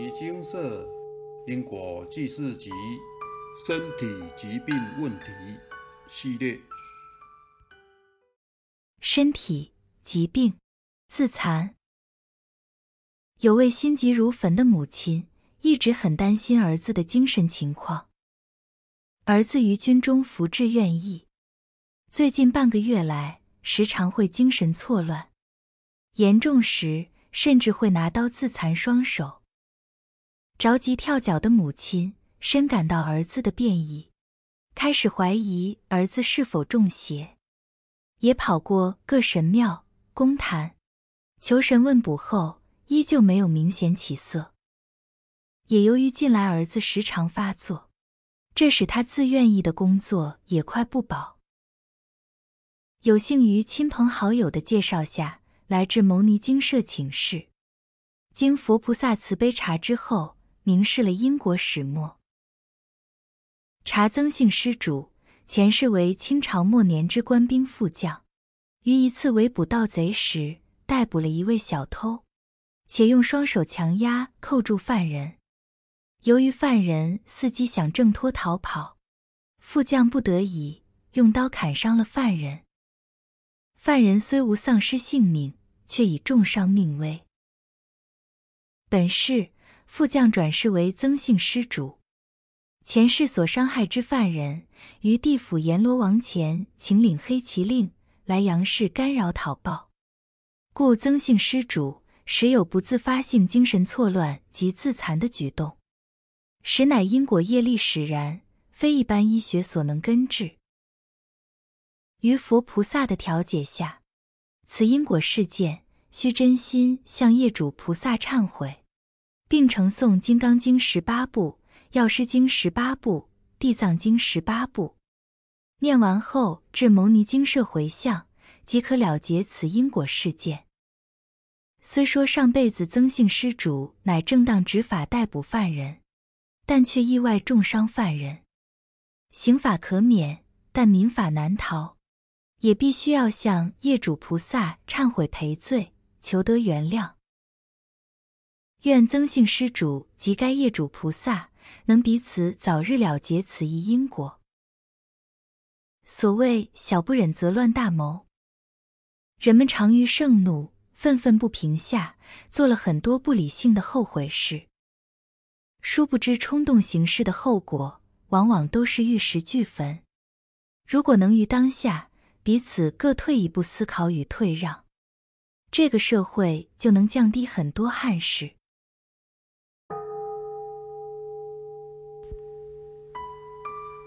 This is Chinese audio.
尼精舍因果记事集身体疾病问题系列。身体疾病自残。有位心急如焚的母亲，一直很担心儿子的精神情况。儿子于军中服治愿役，最近半个月来，时常会精神错乱，严重时。甚至会拿刀自残双手。着急跳脚的母亲深感到儿子的变异，开始怀疑儿子是否中邪，也跑过各神庙、公坛，求神问卜后，依旧没有明显起色。也由于近来儿子时常发作，这使他自愿意的工作也快不保。有幸于亲朋好友的介绍下。来至牟尼精舍请示，经佛菩萨慈悲查之后，明示了因果始末。查曾姓施主前世为清朝末年之官兵副将，于一次围捕盗贼时，逮捕了一位小偷，且用双手强压扣住犯人。由于犯人伺机想挣脱逃跑，副将不得已用刀砍伤了犯人。犯人虽无丧失性命。却已重伤命危。本世副将转世为曾姓施主，前世所伤害之犯人，于地府阎罗王前请领黑旗令来阳世干扰讨报，故曾姓施主时有不自发性精神错乱及自残的举动，实乃因果业力使然，非一般医学所能根治。于佛菩萨的调解下。此因果事件，需真心向业主菩萨忏悔，并承诵《金刚经》十八部、《药师经》十八部、《地藏经》十八部，念完后至牟尼精舍回向，即可了结此因果事件。虽说上辈子曾姓施主乃正当执法逮捕犯人，但却意外重伤犯人，刑法可免，但民法难逃。也必须要向业主菩萨忏悔赔罪，求得原谅。愿曾姓施主及该业主菩萨能彼此早日了结此一因果。所谓小不忍则乱大谋，人们常于盛怒、愤愤不平下，做了很多不理性的后悔事。殊不知冲动行事的后果，往往都是玉石俱焚。如果能于当下，彼此各退一步思考与退让，这个社会就能降低很多憾事。